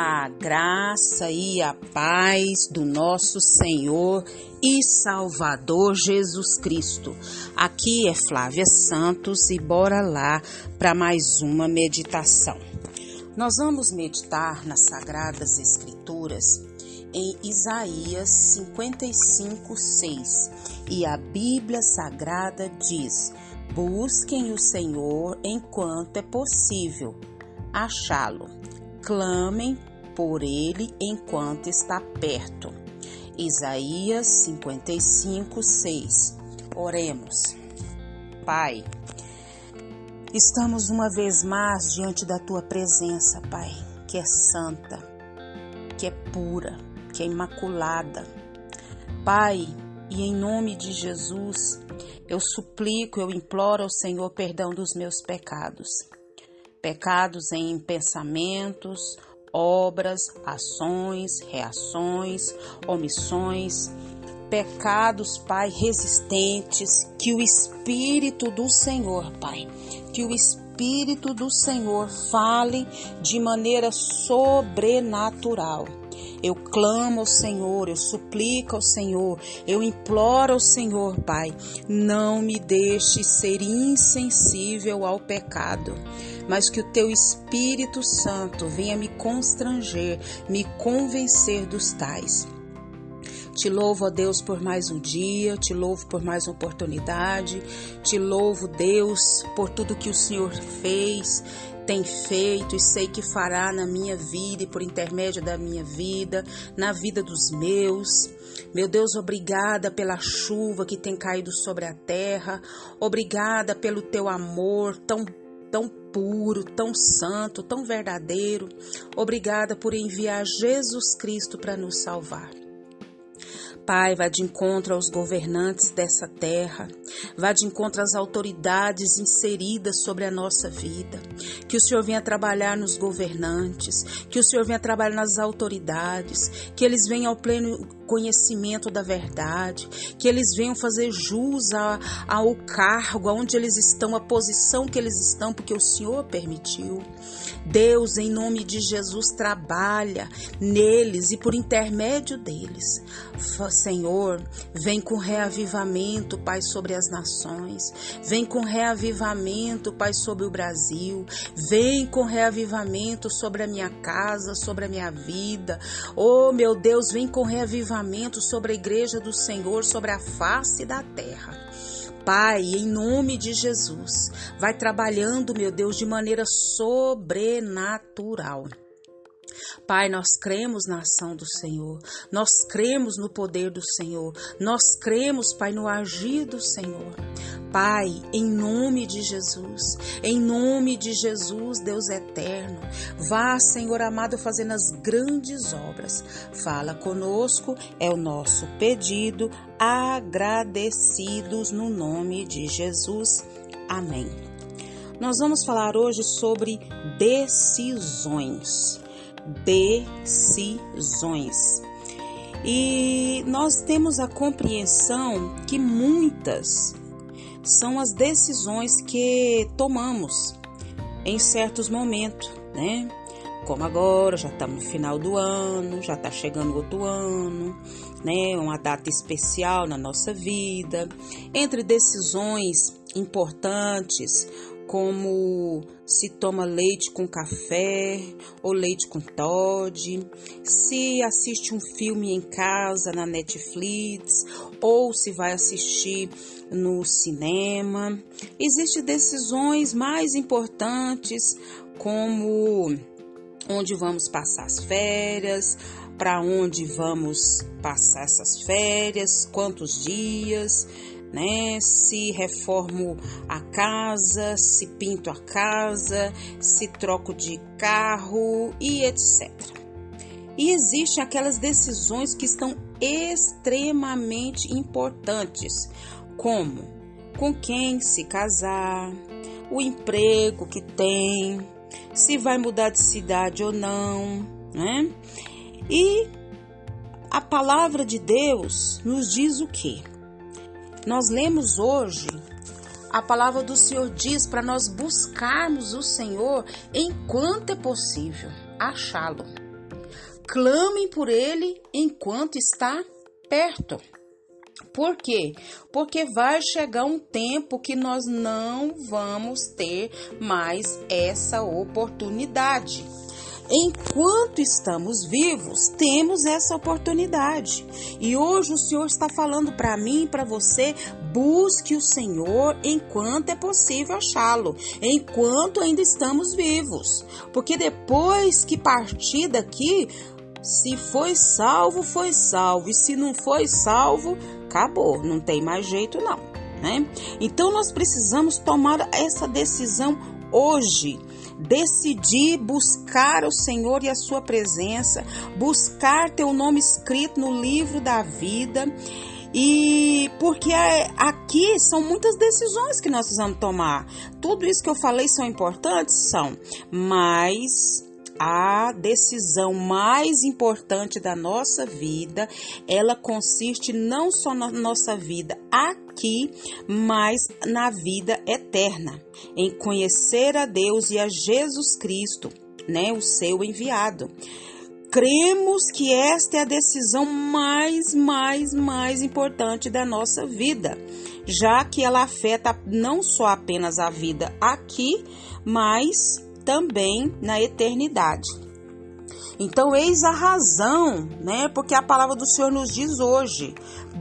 A graça e a paz do nosso Senhor e Salvador Jesus Cristo. Aqui é Flávia Santos e bora lá para mais uma meditação. Nós vamos meditar nas Sagradas Escrituras em Isaías 55, 6 e a Bíblia Sagrada diz: Busquem o Senhor enquanto é possível achá-lo clamem por ele enquanto está perto. Isaías 55, 6. Oremos. Pai, estamos uma vez mais diante da tua presença, Pai, que é santa, que é pura, que é imaculada. Pai, e em nome de Jesus, eu suplico, eu imploro ao Senhor perdão dos meus pecados pecados em pensamentos, obras, ações, reações, omissões, pecados, Pai, resistentes, que o Espírito do Senhor, Pai, que o Espírito do Senhor fale de maneira sobrenatural. Eu clamo ao Senhor, eu suplico ao Senhor, eu imploro ao Senhor, Pai, não me deixe ser insensível ao pecado mas que o teu Espírito Santo venha me constranger, me convencer dos tais. Te louvo, ó Deus, por mais um dia, te louvo por mais uma oportunidade, te louvo, Deus, por tudo que o Senhor fez, tem feito e sei que fará na minha vida e por intermédio da minha vida, na vida dos meus. Meu Deus, obrigada pela chuva que tem caído sobre a terra, obrigada pelo teu amor tão tão puro, tão santo, tão verdadeiro. Obrigada por enviar Jesus Cristo para nos salvar. Pai, vá de encontro aos governantes dessa terra, vá de encontro às autoridades inseridas sobre a nossa vida. Que o Senhor venha trabalhar nos governantes, que o Senhor venha trabalhar nas autoridades, que eles venham ao pleno conhecimento da verdade, que eles venham fazer jus ao cargo, aonde eles estão, a posição que eles estão, porque o Senhor permitiu. Deus, em nome de Jesus, trabalha neles e por intermédio deles. Senhor, vem com reavivamento, Pai, sobre as nações. Vem com reavivamento, Pai, sobre o Brasil. Vem com reavivamento sobre a minha casa, sobre a minha vida. Oh, meu Deus, vem com reavivamento sobre a igreja do Senhor, sobre a face da terra. Pai, em nome de Jesus, vai trabalhando, meu Deus, de maneira sobrenatural. Pai, nós cremos na ação do Senhor, nós cremos no poder do Senhor, nós cremos, Pai, no agir do Senhor. Pai, em nome de Jesus, em nome de Jesus, Deus eterno, vá, Senhor amado, fazendo as grandes obras. Fala conosco, é o nosso pedido, agradecidos no nome de Jesus. Amém. Nós vamos falar hoje sobre decisões. Decisões. E nós temos a compreensão que muitas são as decisões que tomamos em certos momentos, né? Como agora, já estamos no final do ano, já está chegando outro ano, né? Uma data especial na nossa vida. Entre decisões importantes, como se toma leite com café ou leite com Todd, se assiste um filme em casa na Netflix ou se vai assistir no cinema. Existem decisões mais importantes como onde vamos passar as férias, para onde vamos passar essas férias, quantos dias, né? Se reformo a casa, se pinto a casa, se troco de carro e etc. E existem aquelas decisões que estão extremamente importantes, como com quem se casar, o emprego que tem, se vai mudar de cidade ou não, né? E a palavra de Deus nos diz o que? Nós lemos hoje a palavra do Senhor diz para nós buscarmos o Senhor enquanto é possível achá-lo. clamem por ele enquanto está perto. Por quê? Porque vai chegar um tempo que nós não vamos ter mais essa oportunidade. Enquanto estamos vivos, temos essa oportunidade. E hoje o Senhor está falando para mim e para você: busque o Senhor enquanto é possível achá-lo, enquanto ainda estamos vivos. Porque depois que partir daqui, se foi salvo, foi salvo. E se não foi salvo, acabou. Não tem mais jeito, não. Né? Então nós precisamos tomar essa decisão hoje decidir buscar o Senhor e a sua presença, buscar teu nome escrito no livro da vida. E porque é, aqui são muitas decisões que nós precisamos tomar. Tudo isso que eu falei são importantes? São, mas a decisão mais importante da nossa vida, ela consiste não só na nossa vida aqui, mas na vida eterna, em conhecer a Deus e a Jesus Cristo, né, o seu enviado. Cremos que esta é a decisão mais, mais, mais importante da nossa vida, já que ela afeta não só apenas a vida aqui, mas também na eternidade. Então, eis a razão, né? Porque a palavra do Senhor nos diz hoje: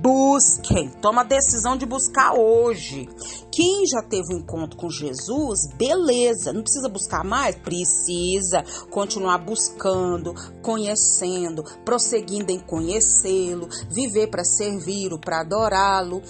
busquem, toma a decisão de buscar hoje. Quem já teve um encontro com Jesus, beleza, não precisa buscar mais? Precisa continuar buscando, conhecendo, prosseguindo em conhecê-lo, viver para servi-lo, para adorá-lo.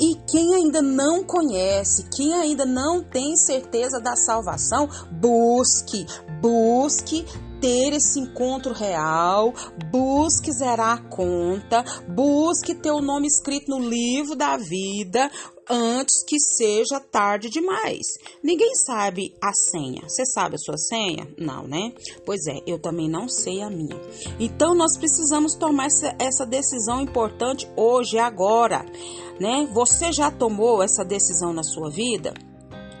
E quem ainda não conhece, quem ainda não tem certeza da salvação, busque, busque ter esse encontro real, busque zerar a conta, busque ter o nome escrito no livro da vida, antes que seja tarde demais. Ninguém sabe a senha. Você sabe a sua senha? Não, né? Pois é, eu também não sei a minha. Então nós precisamos tomar essa, decisão importante hoje, agora, né? Você já tomou essa decisão na sua vida?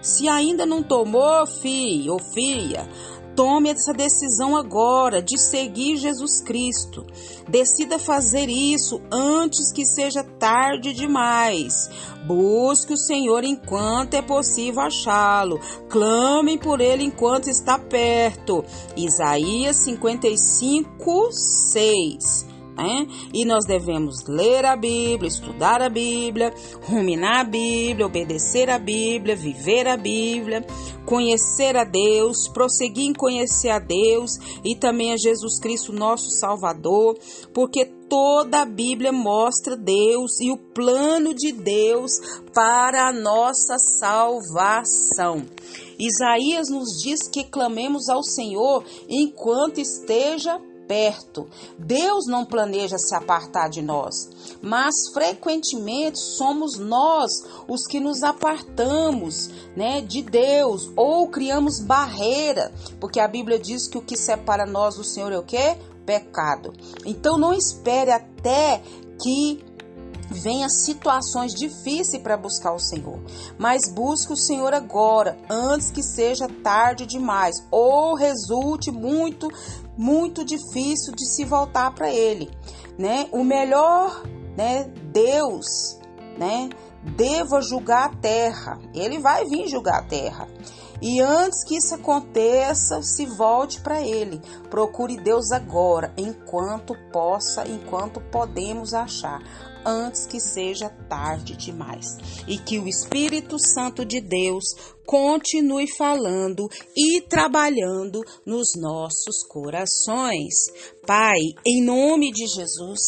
Se ainda não tomou, filho ou filha, Tome essa decisão agora de seguir Jesus Cristo. Decida fazer isso antes que seja tarde demais. Busque o Senhor enquanto é possível achá-lo. Clame por ele enquanto está perto. Isaías 55, 6. Né? E nós devemos ler a Bíblia, estudar a Bíblia, ruminar a Bíblia, obedecer a Bíblia, viver a Bíblia, conhecer a Deus, prosseguir em conhecer a Deus e também a Jesus Cristo, nosso Salvador, porque toda a Bíblia mostra Deus e o plano de Deus para a nossa salvação. Isaías nos diz que clamemos ao Senhor enquanto esteja perto. Deus não planeja se apartar de nós, mas frequentemente somos nós os que nos apartamos, né, de Deus ou criamos barreira, porque a Bíblia diz que o que separa nós do Senhor é o quê? Pecado. Então não espere até que venha situações difíceis para buscar o Senhor, mas busque o Senhor agora, antes que seja tarde demais ou resulte muito muito difícil de se voltar para ele, né? O melhor, né, Deus, né, deva julgar a terra. Ele vai vir julgar a terra. E antes que isso aconteça, se volte para ele. Procure Deus agora, enquanto possa, enquanto podemos achar antes que seja tarde demais. E que o Espírito Santo de Deus continue falando e trabalhando nos nossos corações. Pai, em nome de Jesus,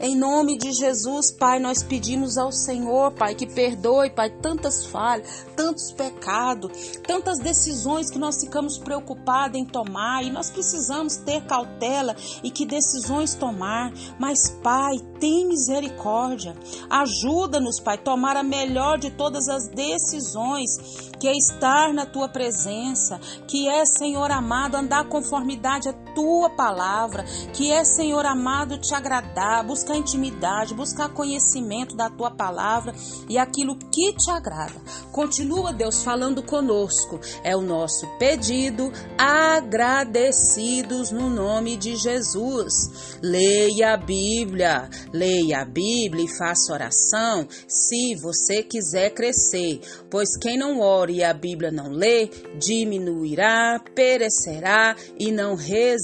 em nome de Jesus, Pai, nós pedimos ao Senhor, Pai, que perdoe, Pai, tantas falhas, tantos pecados, tantas decisões que nós ficamos preocupados em tomar e nós precisamos ter cautela e que decisões tomar. Mas, Pai, tem misericórdia, ajuda-nos, Pai, tomar a melhor de todas as decisões, que é estar na tua presença, que é, Senhor amado, andar conformidade a tua palavra, que é, Senhor amado, te agradar, buscar intimidade, buscar conhecimento da tua palavra e aquilo que te agrada. Continua, Deus, falando conosco. É o nosso pedido, agradecidos no nome de Jesus. Leia a Bíblia, leia a Bíblia e faça oração se você quiser crescer, pois quem não ore e a Bíblia não lê, diminuirá, perecerá e não resistirá.